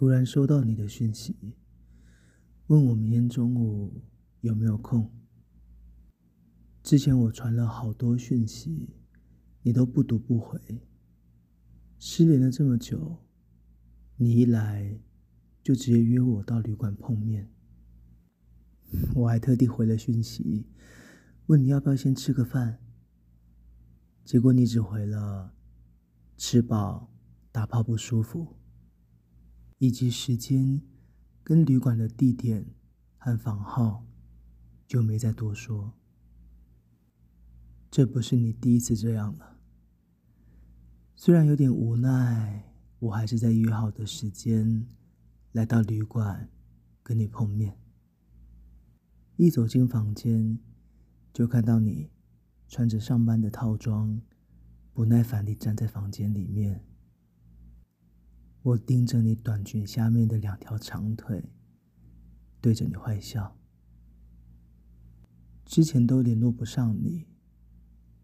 突然收到你的讯息，问我明天中午有没有空。之前我传了好多讯息，你都不读不回。失联了这么久，你一来就直接约我到旅馆碰面。我还特地回了讯息，问你要不要先吃个饭。结果你只回了“吃饱，打炮不舒服”。以及时间跟旅馆的地点和房号，就没再多说。这不是你第一次这样了。虽然有点无奈，我还是在约好的时间来到旅馆跟你碰面。一走进房间，就看到你穿着上班的套装，不耐烦地站在房间里面。我盯着你短裙下面的两条长腿，对着你坏笑。之前都联络不上你，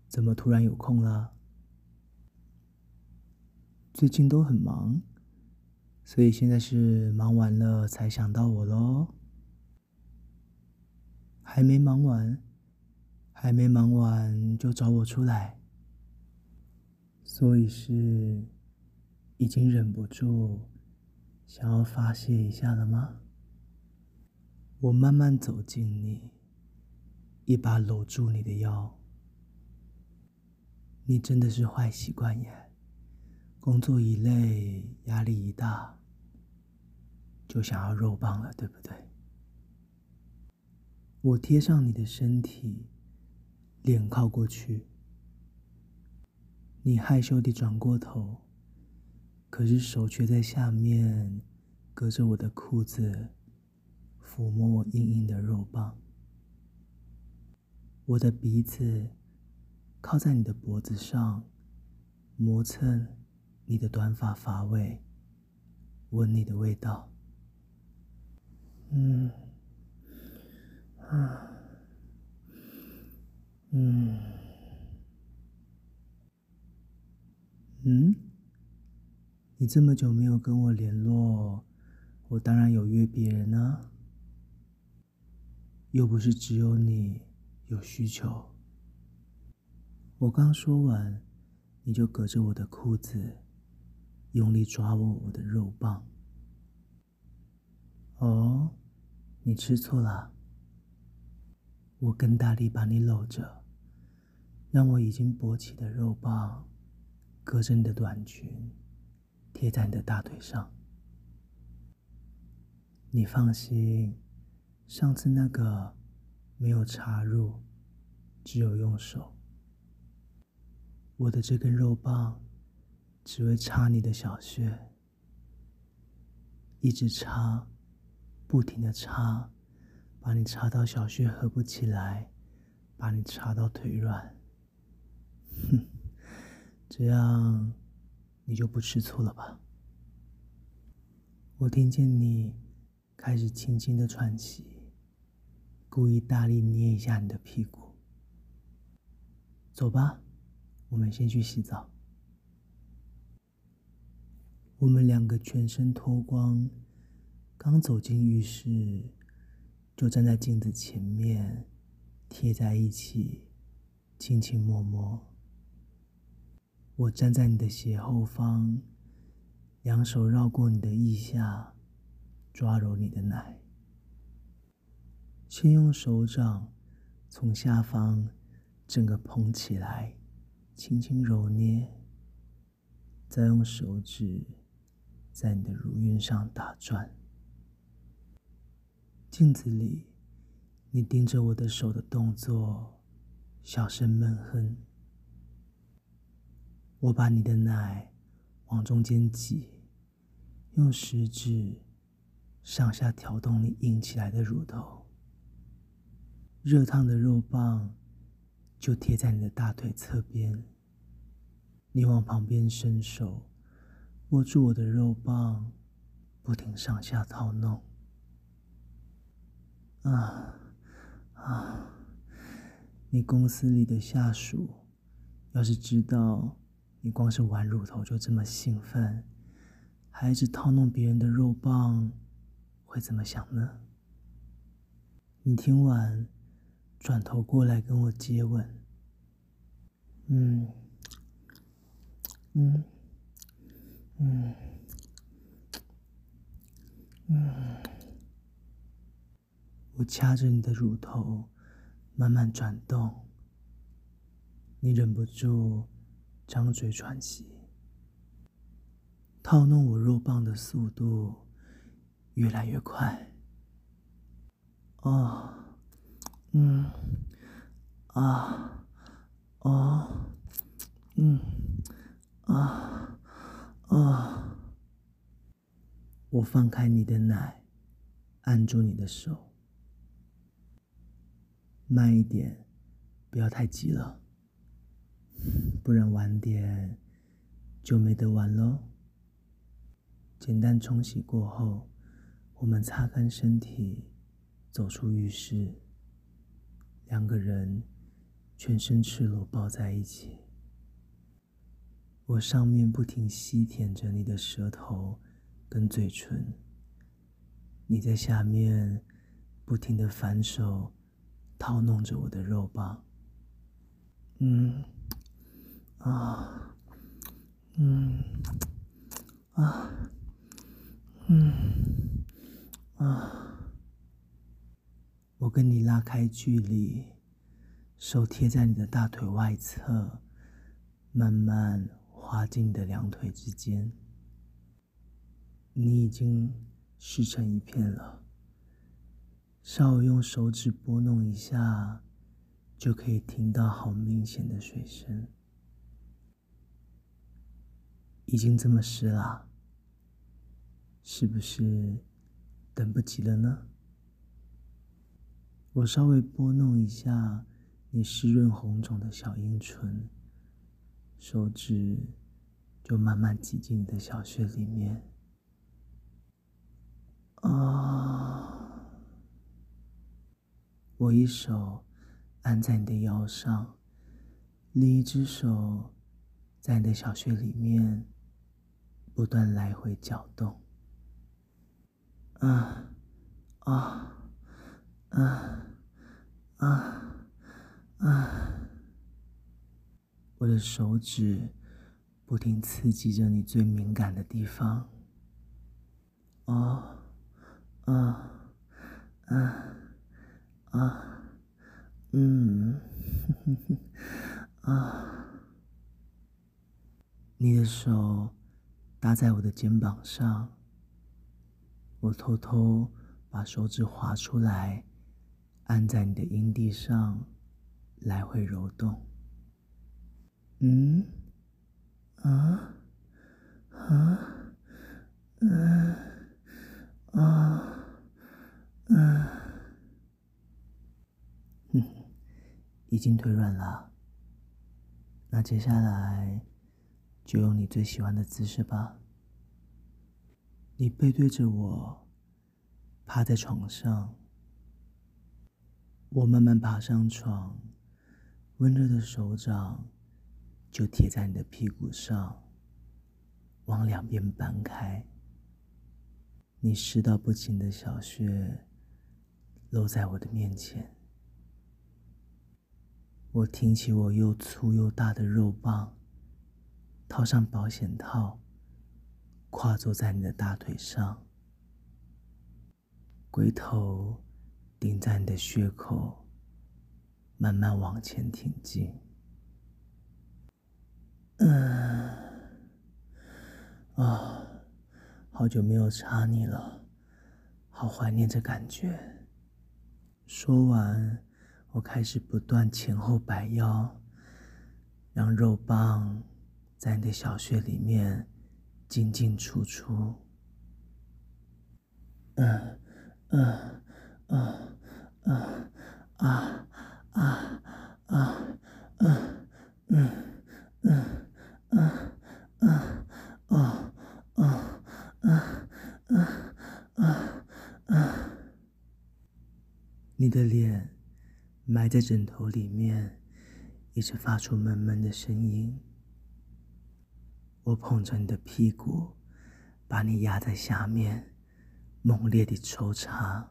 怎么突然有空了？最近都很忙，所以现在是忙完了才想到我喽。还没忙完，还没忙完就找我出来，所以是。已经忍不住想要发泄一下了吗？我慢慢走近你，一把搂住你的腰。你真的是坏习惯耶！工作一累，压力一大，就想要肉棒了，对不对？我贴上你的身体，脸靠过去，你害羞地转过头。可是手却在下面，隔着我的裤子，抚摸我硬硬的肉棒。我的鼻子靠在你的脖子上，磨蹭你的短发发尾，闻你的味道。嗯，啊，嗯，嗯。你这么久没有跟我联络，我当然有约别人啊，又不是只有你有需求。我刚说完，你就隔着我的裤子，用力抓握我的肉棒。哦，你吃醋了？我更大力把你搂着，让我已经勃起的肉棒隔着你的短裙。贴在你的大腿上，你放心，上次那个没有插入，只有用手。我的这根肉棒只会插你的小穴，一直插，不停的插，把你插到小穴合不起来，把你插到腿软。哼，这样。你就不吃醋了吧？我听见你开始轻轻的喘息，故意大力捏一下你的屁股。走吧，我们先去洗澡。我们两个全身脱光，刚走进浴室，就站在镜子前面，贴在一起，亲亲摸摸。我站在你的斜后方，两手绕过你的腋下，抓揉你的奶。先用手掌从下方整个捧起来，轻轻揉捏，再用手指在你的乳晕上打转。镜子里，你盯着我的手的动作，小声闷哼。我把你的奶往中间挤，用食指上下挑动你硬起来的乳头，热烫的肉棒就贴在你的大腿侧边。你往旁边伸手，握住我的肉棒，不停上下操弄。啊啊！你公司里的下属要是知道。你光是玩乳头就这么兴奋，还一直套弄别人的肉棒，会怎么想呢？你听完，转头过来跟我接吻。嗯，嗯，嗯，嗯。我掐着你的乳头，慢慢转动。你忍不住张嘴喘息。套弄我肉棒的速度越来越快。哦，嗯，啊，哦，嗯，啊，啊。我放开你的奶，按住你的手，慢一点，不要太急了，不然晚点就没得玩喽。简单冲洗过后，我们擦干身体，走出浴室。两个人全身赤裸抱在一起，我上面不停吸舔着你的舌头跟嘴唇，你在下面不停的反手套弄着我的肉棒。嗯，啊，嗯，啊。嗯，啊，我跟你拉开距离，手贴在你的大腿外侧，慢慢滑进你的两腿之间。你已经湿成一片了，稍微用手指拨弄一下，就可以听到好明显的水声。已经这么湿了。是不是等不及了呢？我稍微拨弄一下你湿润红肿的小阴唇，手指就慢慢挤进你的小穴里面。啊！我一手按在你的腰上，另一只手在你的小穴里面不断来回搅动。啊啊啊啊啊！我的手指不停刺激着你最敏感的地方。哦，啊啊啊，嗯，哼哼啊！你的手搭在我的肩膀上。我偷偷把手指划出来，按在你的阴蒂上，来回揉动。嗯，啊，啊，嗯，啊，嗯，已经腿软了。那接下来就用你最喜欢的姿势吧。你背对着我，趴在床上。我慢慢爬上床，温热的手掌就贴在你的屁股上，往两边搬开。你湿到不行的小穴露在我的面前。我挺起我又粗又大的肉棒，套上保险套。跨坐在你的大腿上，龟头顶在你的穴口，慢慢往前挺进。嗯，啊，好久没有插你了，好怀念这感觉。说完，我开始不断前后摆腰，让肉棒在你的小穴里面。进进出出，嗯嗯嗯嗯啊啊啊嗯嗯嗯嗯嗯啊啊啊啊啊啊！你的脸埋在枕头里面，一直发出闷闷的声音。我捧着你的屁股，把你压在下面，猛烈地抽插。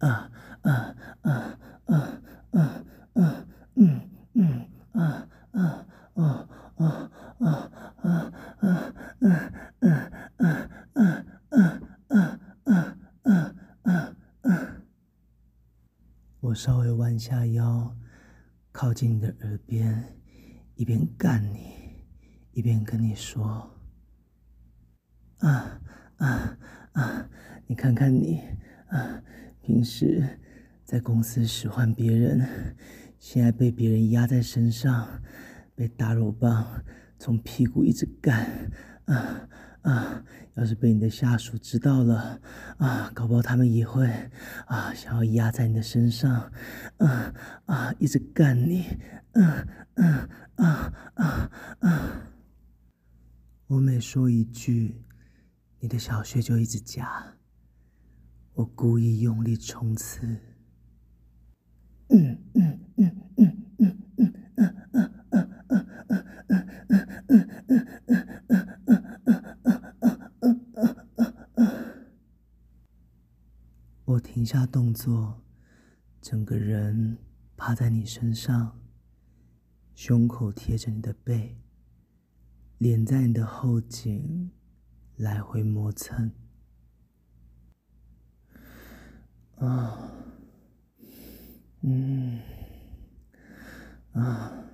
啊啊啊啊啊啊嗯嗯啊啊啊啊啊啊啊啊啊啊啊啊啊啊啊啊！我稍微弯下腰，靠近你的耳边，一边干你，一边跟你说：“啊啊啊！你看看你啊！”平时在公司使唤别人，现在被别人压在身上，被打肉棒从屁股一直干，啊啊！要是被你的下属知道了，啊，搞不好他们也会啊，想要压在你的身上，啊啊，一直干你，嗯嗯啊啊啊！我每说一句，你的小穴就一直夹。我故意用力冲刺，嗯嗯嗯嗯嗯嗯嗯嗯嗯嗯嗯嗯嗯嗯嗯嗯嗯，我停下动作，整个人趴在你身上，胸口贴着你的背，脸在你的后颈来回磨蹭。啊，嗯，啊，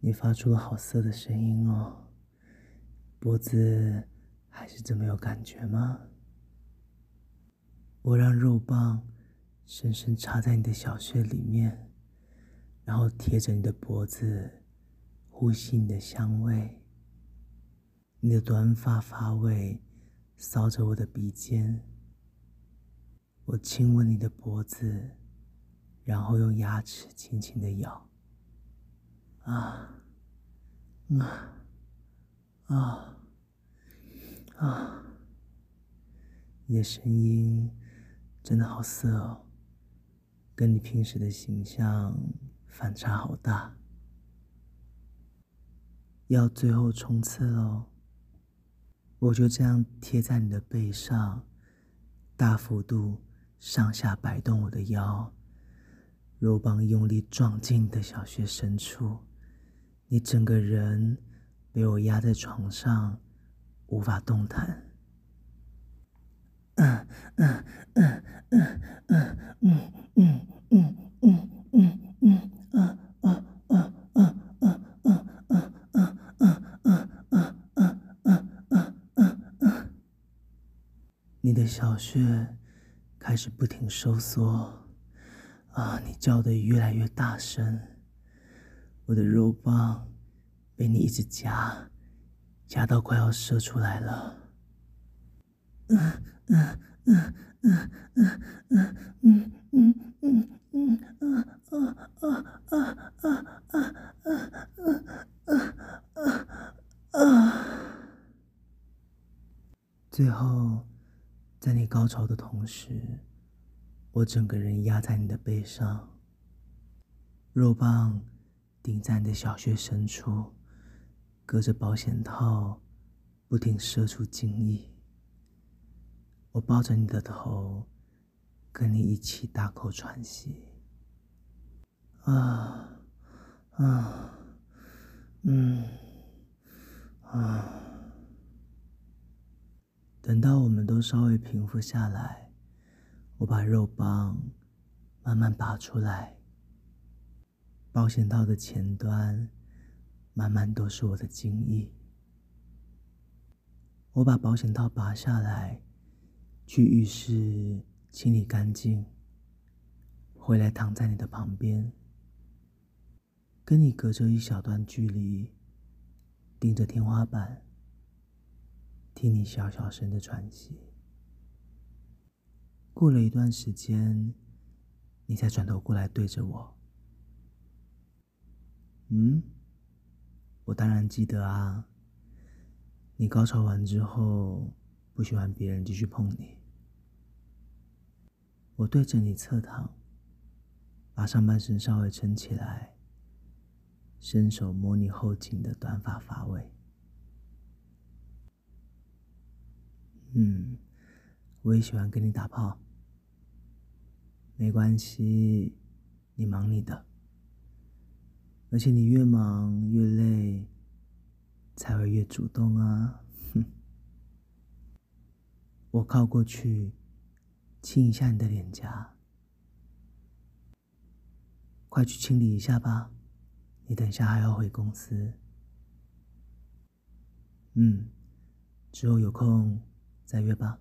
你发出了好色的声音哦，脖子还是这么有感觉吗？我让肉棒深深插在你的小穴里面，然后贴着你的脖子，呼吸你的香味，你的短发发尾扫着我的鼻尖。我亲吻你的脖子，然后用牙齿轻轻的咬。啊，啊，啊，啊！你的声音真的好色哦，跟你平时的形象反差好大。要最后冲刺喽！我就这样贴在你的背上，大幅度。上下摆动我的腰，肉棒用力撞进你的小穴深处，你整个人被我压在床上，无法动弹。嗯嗯嗯嗯嗯嗯嗯嗯嗯嗯嗯啊你的小穴。开始不停收缩，啊！你叫的越来越大声，我的肉棒被你一直夹，夹到快要射出来了。嗯嗯嗯嗯嗯嗯嗯嗯嗯嗯啊啊啊啊啊啊啊啊啊！最后。在你高潮的同时，我整个人压在你的背上，肉棒顶在你的小穴深处，隔着保险套不停射出精液。我抱着你的头，跟你一起大口喘息。啊啊，嗯啊。等到我们都稍微平复下来，我把肉棒慢慢拔出来，保险套的前端慢慢都是我的精液。我把保险套拔下来，去浴室清理干净，回来躺在你的旁边，跟你隔着一小段距离，盯着天花板。听你小小声的喘息。过了一段时间，你才转头过来对着我。嗯，我当然记得啊。你高潮完之后，不喜欢别人继续碰你。我对着你侧躺，把上半身稍微撑起来，伸手摸你后颈的短发发尾。嗯，我也喜欢跟你打炮。没关系，你忙你的。而且你越忙越累，才会越主动啊。哼，我靠过去，亲一下你的脸颊。快去清理一下吧，你等下还要回公司。嗯，之后有空再约吧。